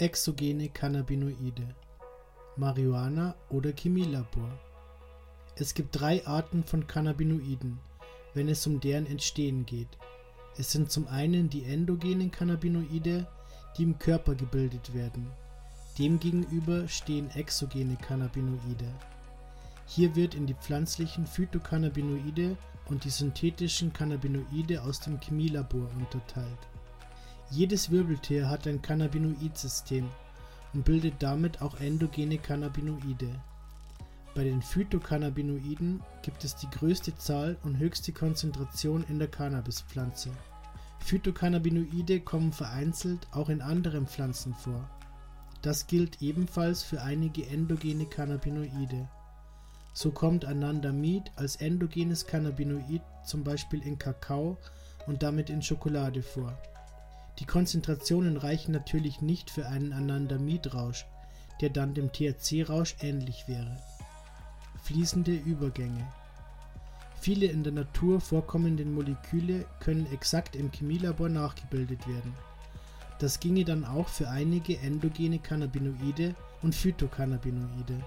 Exogene Cannabinoide Marihuana oder Chemielabor Es gibt drei Arten von Cannabinoiden, wenn es um deren Entstehen geht. Es sind zum einen die endogenen Cannabinoide, die im Körper gebildet werden. Demgegenüber stehen exogene Cannabinoide. Hier wird in die pflanzlichen Phytocannabinoide und die synthetischen Cannabinoide aus dem Chemielabor unterteilt jedes Wirbeltier hat ein Cannabinoid-System und bildet damit auch endogene Cannabinoide. Bei den Phytocannabinoiden gibt es die größte Zahl und höchste Konzentration in der Cannabispflanze. Phytocannabinoide kommen vereinzelt auch in anderen Pflanzen vor. Das gilt ebenfalls für einige endogene Cannabinoide. So kommt Anandamid als endogenes Cannabinoid zum Beispiel in Kakao und damit in Schokolade vor die Konzentrationen reichen natürlich nicht für einen Anandamid-Rausch, der dann dem THC-Rausch ähnlich wäre. Fließende Übergänge Viele in der Natur vorkommende Moleküle können exakt im Chemielabor nachgebildet werden. Das ginge dann auch für einige endogene Cannabinoide und Phytocannabinoide.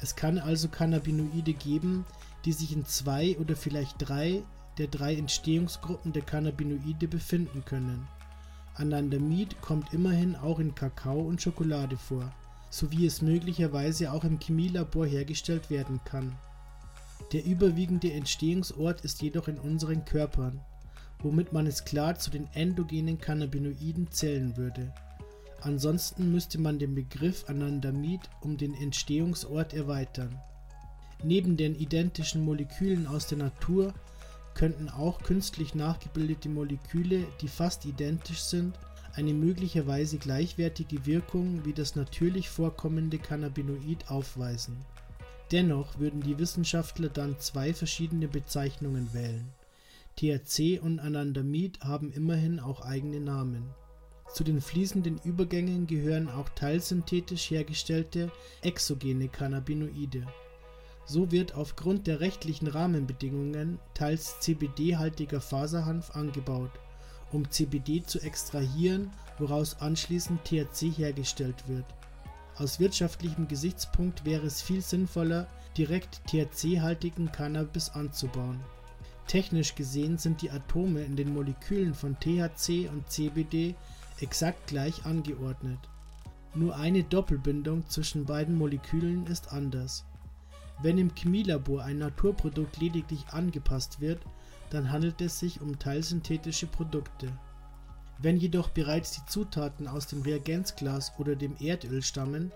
Es kann also Cannabinoide geben, die sich in zwei oder vielleicht drei der drei Entstehungsgruppen der Cannabinoide befinden können Anandamid kommt immerhin auch in Kakao und Schokolade vor, so wie es möglicherweise auch im Chemielabor hergestellt werden kann. Der überwiegende Entstehungsort ist jedoch in unseren Körpern, womit man es klar zu den endogenen Cannabinoiden zählen würde. Ansonsten müsste man den Begriff Anandamid um den Entstehungsort erweitern. Neben den identischen Molekülen aus der Natur könnten auch künstlich nachgebildete Moleküle, die fast identisch sind, eine möglicherweise gleichwertige Wirkung wie das natürlich vorkommende Cannabinoid aufweisen. Dennoch würden die Wissenschaftler dann zwei verschiedene Bezeichnungen wählen. THC und Anandamid haben immerhin auch eigene Namen. Zu den fließenden Übergängen gehören auch teilsynthetisch hergestellte exogene Cannabinoide so wird aufgrund der rechtlichen Rahmenbedingungen teils CBD-haltiger Faserhanf angebaut, um CBD zu extrahieren, woraus anschließend THC hergestellt wird. Aus wirtschaftlichem Gesichtspunkt wäre es viel sinnvoller, direkt THC-haltigen Cannabis anzubauen. Technisch gesehen sind die Atome in den Molekülen von THC und CBD exakt gleich angeordnet. Nur eine Doppelbindung zwischen beiden Molekülen ist anders wenn im Chemielabor ein Naturprodukt lediglich angepasst wird, dann handelt es sich um teilsynthetische Produkte. Wenn jedoch bereits die Zutaten aus dem Reagenzglas oder dem Erdöl stammen,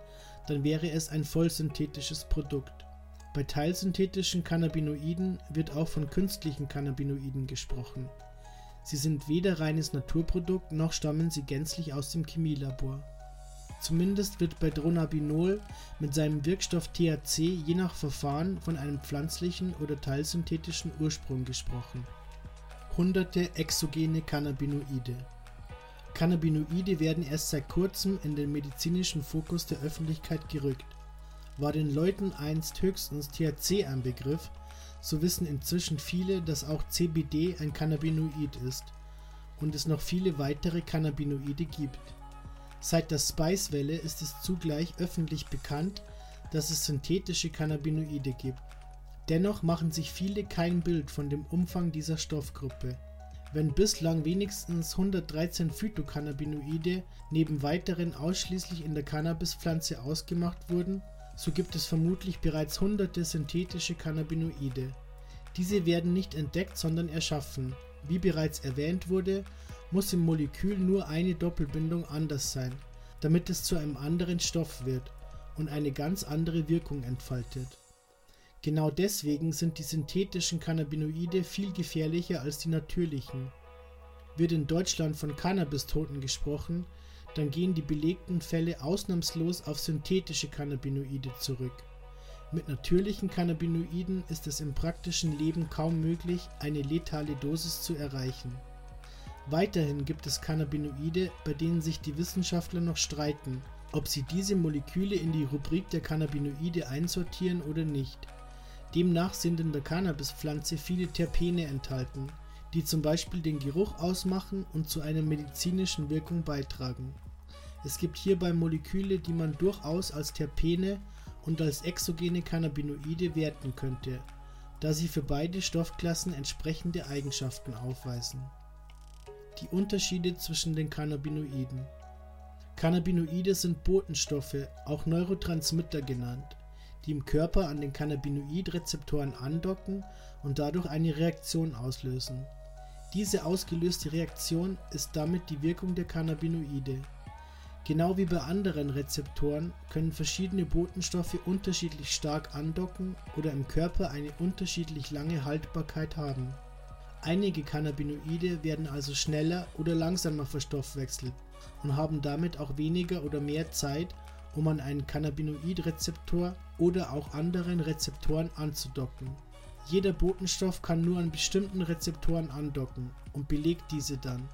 dann wäre es ein vollsynthetisches Produkt. Bei teilsynthetischen Cannabinoiden wird auch von künstlichen Cannabinoiden gesprochen. Sie sind weder reines Naturprodukt noch stammen sie gänzlich aus dem Chemielabor Zumindest wird bei Dronabinol mit seinem Wirkstoff THC je nach Verfahren von einem pflanzlichen oder teilsynthetischen Ursprung gesprochen. Hunderte exogene Cannabinoide Cannabinoide werden erst seit kurzem in den medizinischen Fokus der Öffentlichkeit gerückt. War den Leuten einst höchstens THC ein Begriff, so wissen inzwischen viele, dass auch CBD ein Cannabinoid ist und es noch viele weitere Cannabinoide gibt Seit der Spice-Welle ist es zugleich öffentlich bekannt, dass es synthetische Cannabinoide gibt. Dennoch machen sich viele kein Bild von dem Umfang dieser Stoffgruppe. Wenn bislang wenigstens 113 Phytocannabinoide neben weiteren ausschließlich in der Cannabispflanze ausgemacht wurden, so gibt es vermutlich bereits hunderte synthetische Cannabinoide. Diese werden nicht entdeckt, sondern erschaffen. Wie bereits erwähnt wurde, muss im Molekül nur eine Doppelbindung anders sein, damit es zu einem anderen Stoff wird und eine ganz andere Wirkung entfaltet. Genau deswegen sind die synthetischen Cannabinoide viel gefährlicher als die natürlichen. Wird in Deutschland von Cannabistoten gesprochen, dann gehen die belegten Fälle ausnahmslos auf synthetische Cannabinoide zurück. Mit natürlichen Cannabinoiden ist es im praktischen Leben kaum möglich, eine letale Dosis zu erreichen. Weiterhin gibt es Cannabinoide, bei denen sich die Wissenschaftler noch streiten, ob sie diese Moleküle in die Rubrik der Cannabinoide einsortieren oder nicht. Demnach sind in der Cannabispflanze viele Terpene enthalten, die zum Beispiel den Geruch ausmachen und zu einer medizinischen Wirkung beitragen. Es gibt hierbei Moleküle, die man durchaus als Terpene und als exogene Cannabinoide werten könnte, da sie für beide Stoffklassen entsprechende Eigenschaften aufweisen. Die Unterschiede zwischen den Cannabinoiden Cannabinoide sind Botenstoffe, auch Neurotransmitter genannt, die im Körper an den Cannabinoidrezeptoren andocken und dadurch eine Reaktion auslösen. Diese ausgelöste Reaktion ist damit die Wirkung der Cannabinoide Genau wie bei anderen Rezeptoren können verschiedene Botenstoffe unterschiedlich stark andocken oder im Körper eine unterschiedlich lange Haltbarkeit haben. Einige Cannabinoide werden also schneller oder langsamer verstoffwechselt und haben damit auch weniger oder mehr Zeit, um an einen Cannabinoidrezeptor oder auch anderen Rezeptoren anzudocken. Jeder Botenstoff kann nur an bestimmten Rezeptoren andocken und belegt diese dann.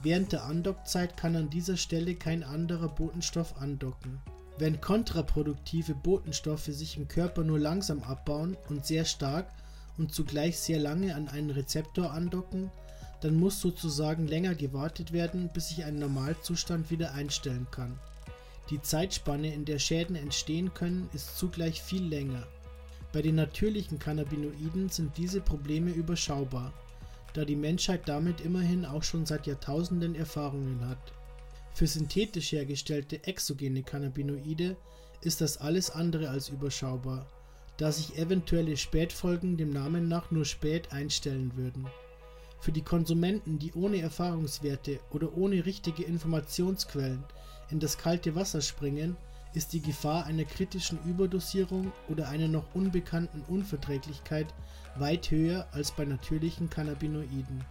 Während der Andockzeit kann an dieser Stelle kein anderer Botenstoff andocken. Wenn kontraproduktive Botenstoffe sich im Körper nur langsam abbauen und sehr stark und zugleich sehr lange an einen Rezeptor andocken, dann muss sozusagen länger gewartet werden, bis sich ein Normalzustand wieder einstellen kann. Die Zeitspanne, in der Schäden entstehen können, ist zugleich viel länger. Bei den natürlichen Cannabinoiden sind diese Probleme überschaubar da die Menschheit damit immerhin auch schon seit Jahrtausenden Erfahrungen hat. Für synthetisch hergestellte exogene Cannabinoide ist das alles andere als überschaubar, da sich eventuelle Spätfolgen dem Namen nach nur spät einstellen würden. Für die Konsumenten, die ohne Erfahrungswerte oder ohne richtige Informationsquellen in das kalte Wasser springen, ist die Gefahr einer kritischen Überdosierung oder einer noch unbekannten Unverträglichkeit weit höher als bei natürlichen Cannabinoiden